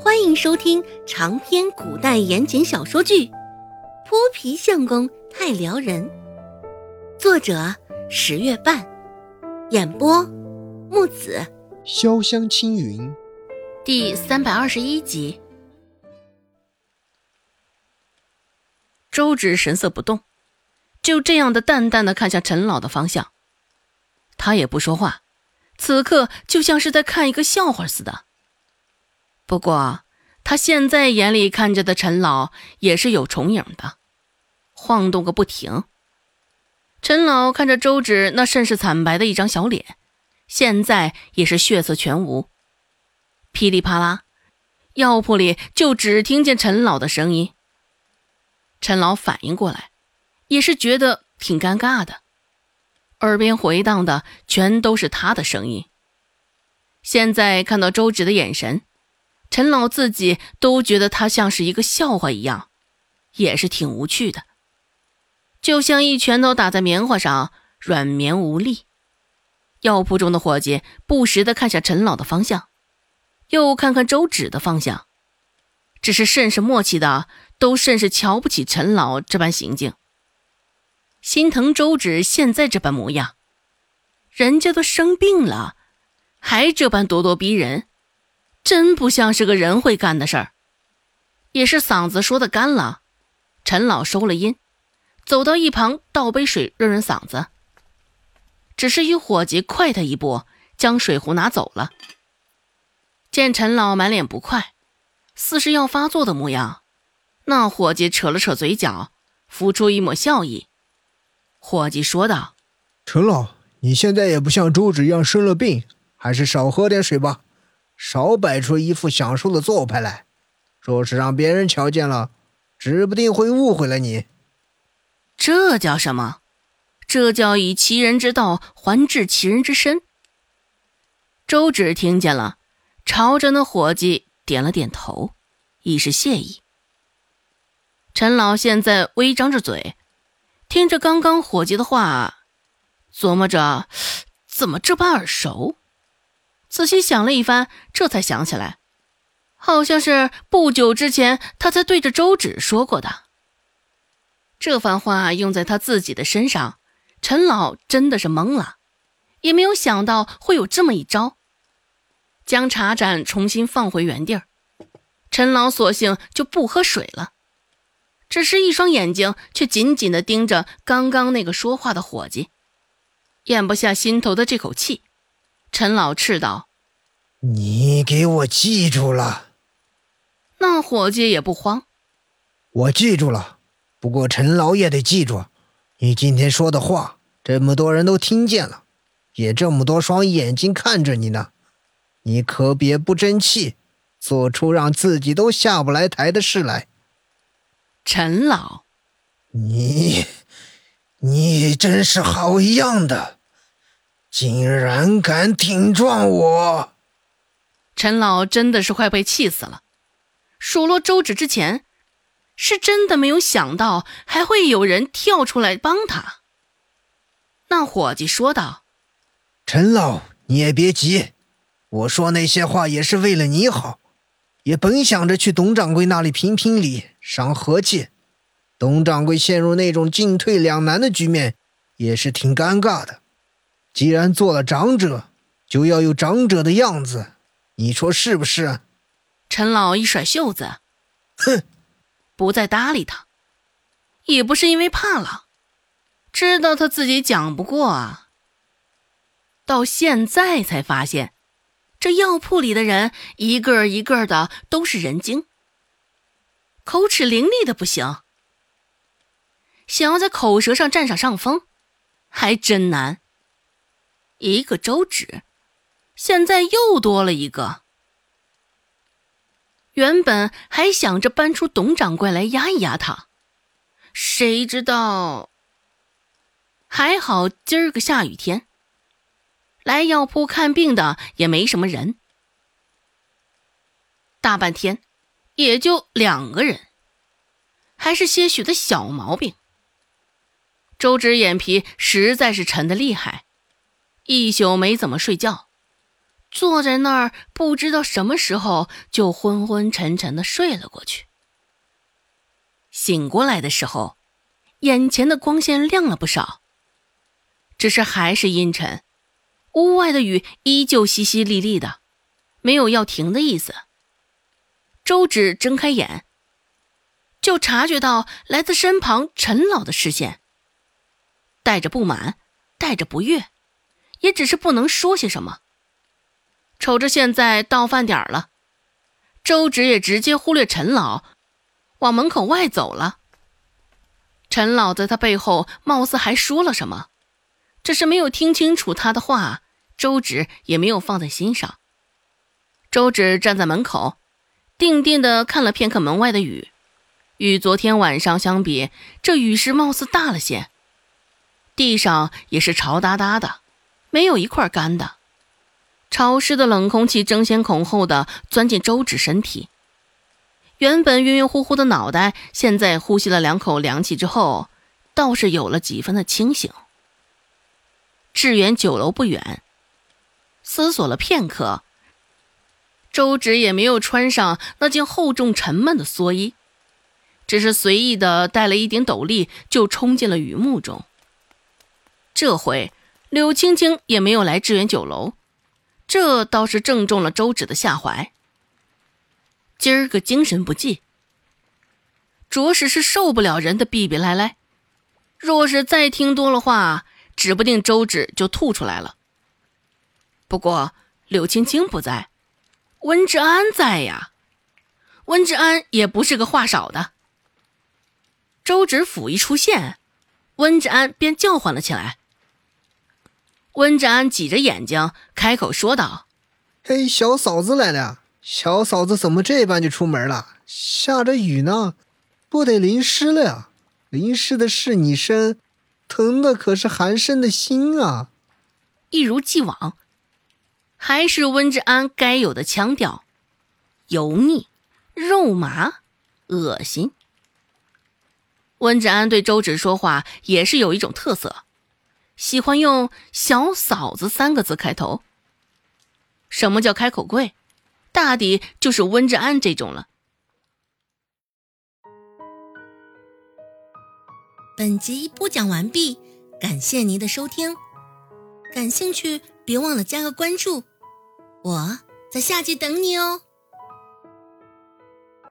欢迎收听长篇古代言情小说剧《泼皮相公太撩人》，作者十月半，演播木子潇湘青云，第三百二十一集。周芷神色不动，就这样的淡淡的看向陈老的方向，他也不说话，此刻就像是在看一个笑话似的。不过，他现在眼里看着的陈老也是有重影的，晃动个不停。陈老看着周芷那甚是惨白的一张小脸，现在也是血色全无。噼里啪啦，药铺里就只听见陈老的声音。陈老反应过来，也是觉得挺尴尬的，耳边回荡的全都是他的声音。现在看到周芷的眼神。陈老自己都觉得他像是一个笑话一样，也是挺无趣的，就像一拳头打在棉花上，软绵无力。药铺中的伙计不时的看向陈老的方向，又看看周芷的方向，只是甚是默契的，都甚是瞧不起陈老这般行径，心疼周芷现在这般模样，人家都生病了，还这般咄咄逼人。真不像是个人会干的事儿，也是嗓子说的干了。陈老收了音，走到一旁倒杯水润润嗓子。只是一伙计快他一步，将水壶拿走了。见陈老满脸不快，似是要发作的模样，那伙计扯了扯嘴角，浮出一抹笑意。伙计说道：“陈老，你现在也不像周芷一样生了病，还是少喝点水吧。”少摆出一副享受的做派来，若是让别人瞧见了，指不定会误会了你。这叫什么？这叫以其人之道还治其人之身。周芷听见了，朝着那伙计点了点头，以示谢意。陈老现在微张着嘴，听着刚刚伙计的话，琢磨着怎么这般耳熟。仔细想了一番，这才想起来，好像是不久之前他才对着周芷说过的。这番话用在他自己的身上，陈老真的是懵了，也没有想到会有这么一招。将茶盏重新放回原地儿，陈老索性就不喝水了，只是一双眼睛却紧紧地盯着刚刚那个说话的伙计，咽不下心头的这口气。陈老斥道：“你给我记住了。”那伙计也不慌：“我记住了。不过陈老也得记住，你今天说的话，这么多人都听见了，也这么多双眼睛看着你呢。你可别不争气，做出让自己都下不来台的事来。”陈老，你，你真是好样的！竟然敢顶撞我！陈老真的是快被气死了。数落周芷之前，是真的没有想到还会有人跳出来帮他。那伙计说道：“陈老，你也别急，我说那些话也是为了你好。也本想着去董掌柜那里评评理、伤和气。董掌柜陷入那种进退两难的局面，也是挺尴尬的。”既然做了长者，就要有长者的样子，你说是不是？陈老一甩袖子，哼，不再搭理他。也不是因为怕了，知道他自己讲不过啊。到现在才发现，这药铺里的人一个一个的都是人精，口齿伶俐的不行，想要在口舌上占上上风，还真难。一个周芷，现在又多了一个。原本还想着搬出董掌柜来压一压他，谁知道……还好今儿个下雨天，来药铺看病的也没什么人。大半天，也就两个人，还是些许的小毛病。周芷眼皮实在是沉的厉害。一宿没怎么睡觉，坐在那儿，不知道什么时候就昏昏沉沉的睡了过去。醒过来的时候，眼前的光线亮了不少，只是还是阴沉，屋外的雨依旧淅淅沥沥的，没有要停的意思。周芷睁开眼，就察觉到来自身旁陈老的视线，带着不满，带着不悦，也只是不能说些什么。瞅着现在到饭点了，周芷也直接忽略陈老，往门口外走了。陈老在他背后貌似还说了什么，只是没有听清楚他的话，周芷也没有放在心上。周芷站在门口。定定的看了片刻门外的雨，与昨天晚上相比，这雨势貌似大了些。地上也是潮哒哒的，没有一块干的。潮湿的冷空气争先恐后的钻进周芷身体，原本晕晕乎乎的脑袋，现在呼吸了两口凉气之后，倒是有了几分的清醒。致远酒楼不远，思索了片刻。周芷也没有穿上那件厚重沉闷的蓑衣，只是随意的带了一顶斗笠，就冲进了雨幕中。这回柳青青也没有来致远酒楼，这倒是正中了周芷的下怀。今儿个精神不济，着实是受不了人的逼逼赖赖。若是再听多了话，指不定周芷就吐出来了。不过柳青青不在。温志安在呀，温志安也不是个话少的。周芷甫一出现，温志安便叫唤了起来。温志安挤着眼睛开口说道：“嘿，小嫂子来了！小嫂子怎么这般就出门了？下着雨呢，不得淋湿了呀？淋湿的是你身，疼的可是寒生的心啊！”一如既往。还是温志安该有的腔调，油腻、肉麻、恶心。温志安对周芷说话也是有一种特色，喜欢用“小嫂子”三个字开头。什么叫开口贵？大抵就是温志安这种了。本集播讲完毕，感谢您的收听。感兴趣，别忘了加个关注。我在下集等你哦。